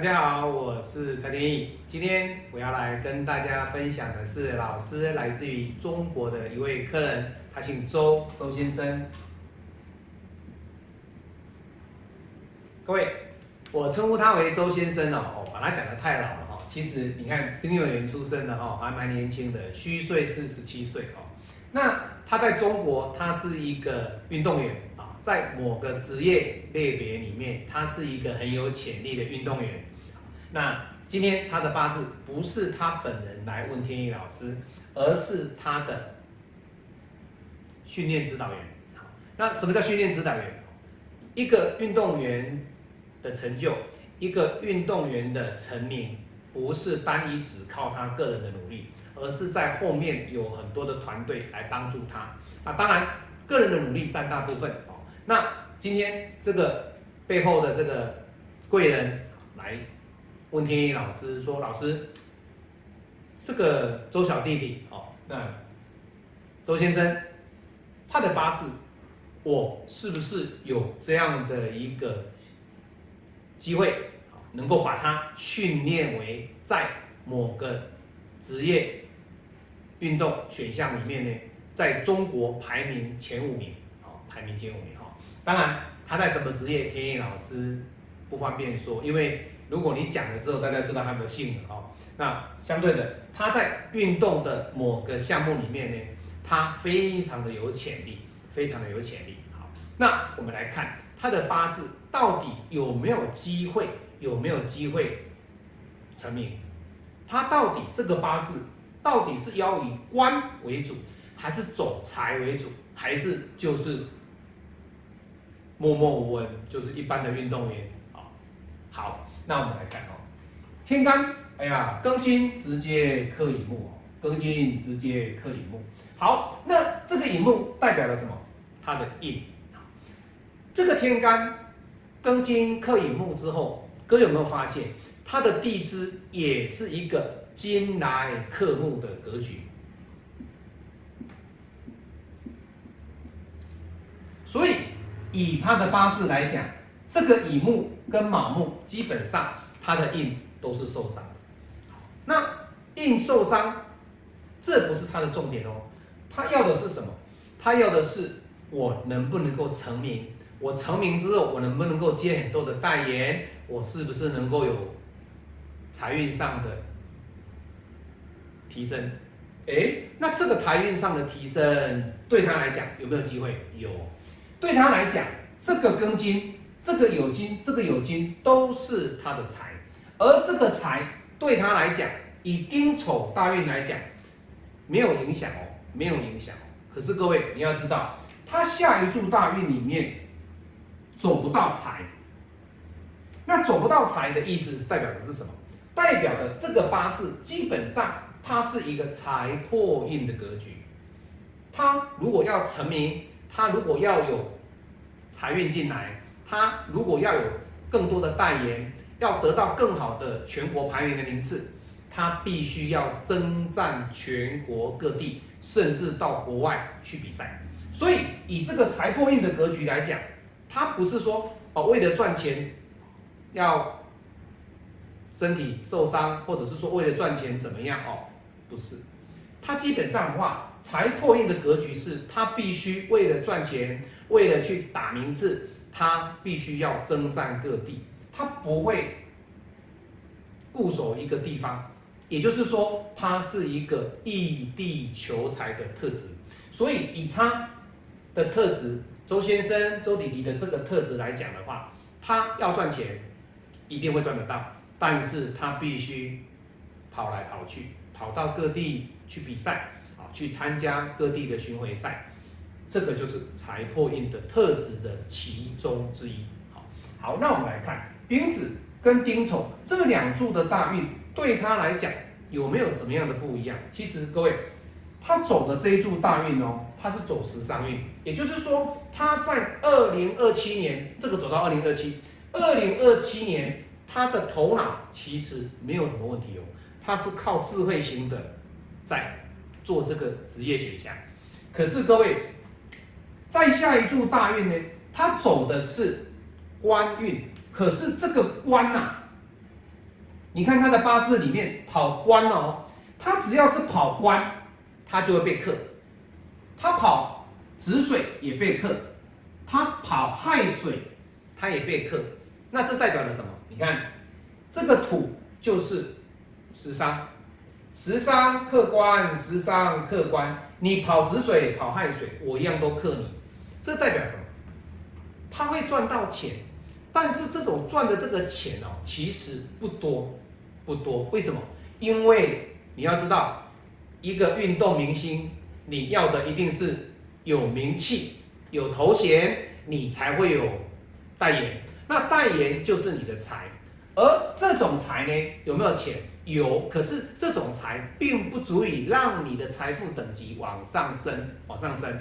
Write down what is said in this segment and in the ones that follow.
大家好，我是陈天意。今天我要来跟大家分享的是，老师来自于中国的一位客人，他姓周，周先生。各位，我称呼他为周先生哦，把他讲的太老了哈。其实你看，丁幼元出生的哈，还蛮年轻的，虚岁是十七岁哦。那他在中国，他是一个运动员啊。在某个职业类别里面，他是一个很有潜力的运动员。那今天他的八字不是他本人来问天意老师，而是他的训练指导员。好，那什么叫训练指导员？一个运动员的成就，一个运动员的成名，不是单一只靠他个人的努力，而是在后面有很多的团队来帮助他。那当然，个人的努力占大部分。那今天这个背后的这个贵人来问天意老师说：“老师，这个周小弟弟哦，那周先生他的八字，我是不是有这样的一个机会能够把他训练为在某个职业运动选项里面呢，在中国排名前五名哦，排名前五名哈。”当然，他在什么职业，天意老师不方便说，因为如果你讲了之后，大家知道他的性格哦。那相对的，他在运动的某个项目里面呢，他非常的有潜力，非常的有潜力。好，那我们来看他的八字到底有没有机会，有没有机会成名？他到底这个八字到底是要以官为主，还是走财为主，还是就是？默默无闻，就是一般的运动员。好，那我们来看哦，天干，哎呀，庚金直接克乙木哦，庚金直接克乙木。好，那这个乙木代表了什么？它的印。这个天干庚金克乙木之后，哥有没有发现它的地支也是一个金来克木的格局？所以。以他的八字来讲，这个乙木跟卯木基本上他的印都是受伤的。那印受伤，这不是他的重点哦。他要的是什么？他要的是我能不能够成名？我成名之后，我能不能够接很多的代言？我是不是能够有财运上的提升？哎，那这个财运上的提升对他来讲有没有机会？有。对他来讲，这个庚金、这个酉金、这个酉金都是他的财，而这个财对他来讲，以丁丑大运来讲，没有影响哦，没有影响。可是各位你要知道，他下一柱大运里面走不到财，那走不到财的意思是代表的是什么？代表的这个八字基本上它是一个财破印的格局，他如果要成名。他如果要有财运进来，他如果要有更多的代言，要得到更好的全国排名的名次，他必须要征战全国各地，甚至到国外去比赛。所以以这个财破印的格局来讲，他不是说哦为了赚钱要身体受伤，或者是说为了赚钱怎么样哦，不是。他基本上的话，财破印的格局是，他必须为了赚钱，为了去打名次，他必须要征战各地，他不会固守一个地方。也就是说，他是一个异地求财的特质。所以以他的特质，周先生、周弟弟的这个特质来讲的话，他要赚钱，一定会赚得到，但是他必须跑来跑去。跑到各地去比赛啊，去参加各地的巡回赛，这个就是财破印的特质的其中之一。好，好，那我们来看丙子跟丁丑这两柱的大运，对他来讲有没有什么样的不一样？其实各位，他走的这一柱大运哦，他是走时尚运，也就是说他在二零二七年这个走到二零二七，二零二七年他的头脑其实没有什么问题哦。他是靠智慧型的在做这个职业选项，可是各位，在下一柱大运呢，他走的是官运，可是这个官呐，你看他的八字里面跑官哦，他只要是跑官，他就会被克。他跑子水也被克，他跑亥水，他也被克。那这代表了什么？你看这个土就是食伤，食伤克官，食伤克官。你跑子水，跑亥水，我一样都克你。这代表什么？他会赚到钱，但是这种赚的这个钱哦，其实不多，不多。为什么？因为你要知道，一个运动明星，你要的一定是有名气、有头衔，你才会有代言。那代言就是你的财，而这种财呢，有没有钱？有，可是这种财并不足以让你的财富等级往上升，往上升。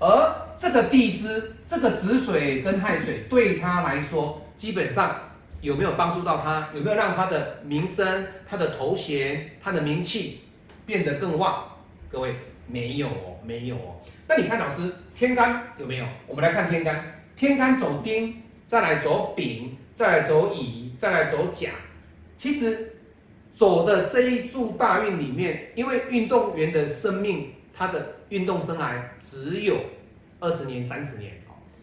而这个地支，这个子水跟亥水，对他来说，基本上有没有帮助到他？有没有让他的名声、他的头衔、他的名气变得更旺？各位，没有哦，没有哦。那你看老师，天干有没有？我们来看天干，天干走丁，再来走丙，再来走乙，再来走甲。其实走的这一柱大运里面，因为运动员的生命。他的运动生涯只有二十年、三十年，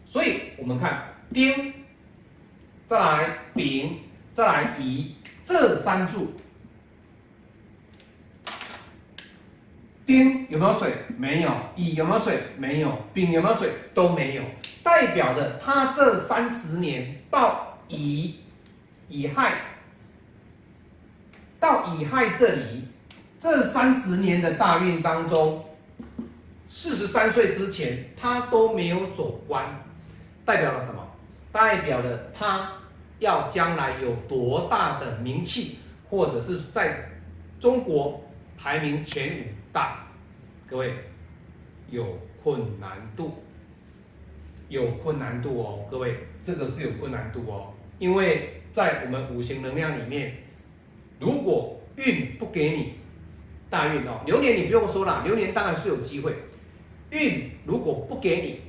所以我们看丁，再来丙，再来乙，这三柱，丁有没有水？没有。乙有没有水？没有。丙有没有水？都没有。代表的他这三十年到乙乙亥，到乙亥这里，这三十年的大运当中。四十三岁之前，他都没有走官，代表了什么？代表了他要将来有多大的名气，或者是在中国排名前五大？各位有困难度，有困难度哦，各位这个是有困难度哦，因为在我们五行能量里面，如果运不给你大运哦，流年你不用说了，流年当然是有机会。运如果不给你，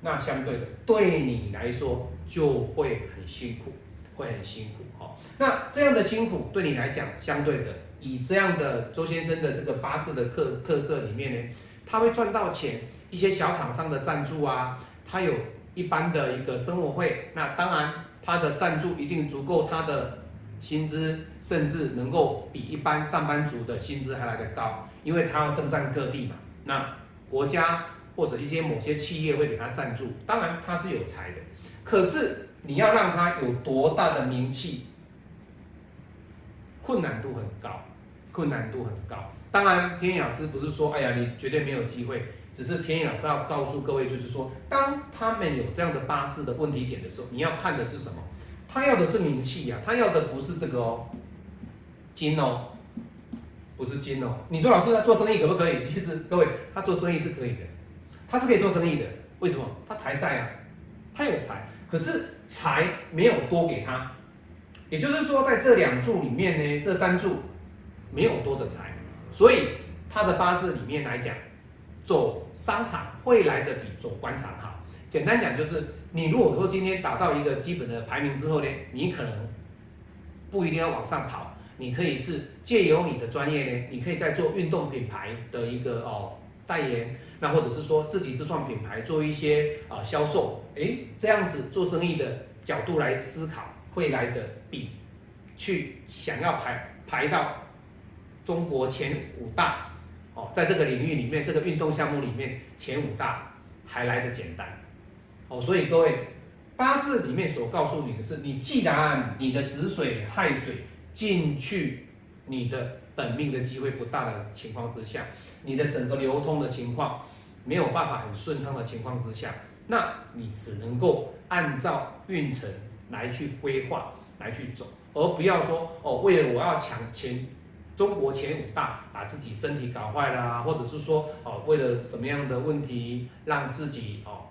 那相对的对你来说就会很辛苦，会很辛苦哦。那这样的辛苦对你来讲，相对的以这样的周先生的这个八字的特特色里面呢，他会赚到钱，一些小厂商的赞助啊，他有一般的一个生活费，那当然他的赞助一定足够他的薪资，甚至能够比一般上班族的薪资还来得高，因为他要征战各地嘛，那。国家或者一些某些企业会给他赞助，当然他是有才的，可是你要让他有多大的名气，困难度很高，困难度很高。当然，天野老师不是说，哎呀，你绝对没有机会，只是天野老师要告诉各位，就是说，当他们有这样的八字的问题点的时候，你要看的是什么？他要的是名气呀，他要的不是这个哦，金哦。不是金哦，你说老师他做生意可不可以？其实各位，他做生意是可以的，他是可以做生意的。为什么？他财在啊，他有财，可是财没有多给他。也就是说，在这两柱里面呢，这三柱没有多的财，所以他的八字里面来讲，走商场会来的比走官场好。简单讲就是，你如果说今天达到一个基本的排名之后呢，你可能不一定要往上跑。你可以是借由你的专业，你可以在做运动品牌的一个哦代言，那或者是说自己自创品牌做一些啊销售，哎，这样子做生意的角度来思考，会来的比去想要排排到中国前五大哦，在这个领域里面，这个运动项目里面前五大还来的简单哦，所以各位八字里面所告诉你的是，你既然你的子水亥水。进去，你的本命的机会不大的情况之下，你的整个流通的情况没有办法很顺畅的情况之下，那你只能够按照运程来去规划来去走，而不要说哦，为了我要抢前中国前五大，把自己身体搞坏了，或者是说哦，为了什么样的问题让自己哦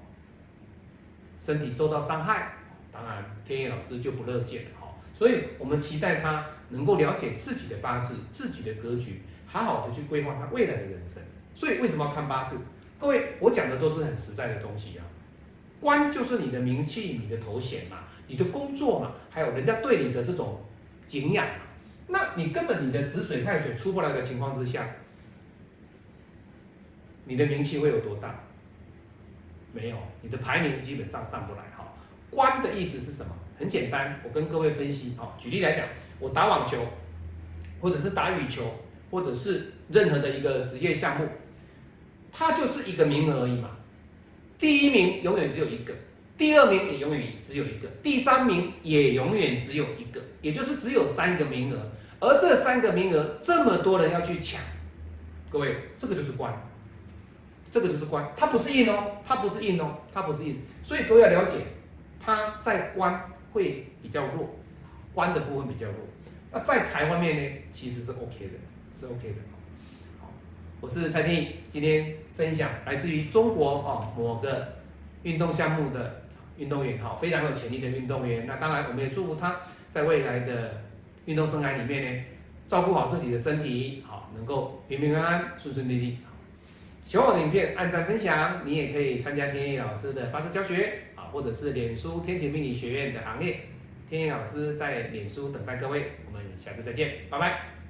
身体受到伤害，当然天野老师就不乐见了。所以，我们期待他能够了解自己的八字、自己的格局，好好的去规划他未来的人生。所以，为什么要看八字？各位，我讲的都是很实在的东西啊。官就是你的名气、你的头衔嘛，你的工作嘛，还有人家对你的这种敬仰嘛。那你根本你的止水太水出不来的情况之下，你的名气会有多大？没有，你的排名基本上上不来。哈，关的意思是什么？很简单，我跟各位分析。哦，举例来讲，我打网球，或者是打羽球，或者是任何的一个职业项目，它就是一个名额而已嘛。第一名永远只有一个，第二名也永远只有一个，第三名也永远只有一个，也就是只有三个名额。而这三个名额，这么多人要去抢，各位，这个就是关，这个就是关，它不是印哦，它不是印哦，它不是印。所以各位要了解，它在官会比较弱，官的部分比较弱。那在财方面呢，其实是 OK 的，是 OK 的。好，我是蔡天意，今天分享来自于中国哦某个运动项目的运动员，好，非常有潜力的运动员。那当然，我们也祝福他在未来的。运动生涯里面呢，照顾好自己的身体，好能够平平安安、顺顺利利。喜欢我的影片，按赞分享。你也可以参加天野老师的八字教学，或者是脸书天启命理学院的行列。天晴老师在脸书等待各位，我们下次再见，拜拜。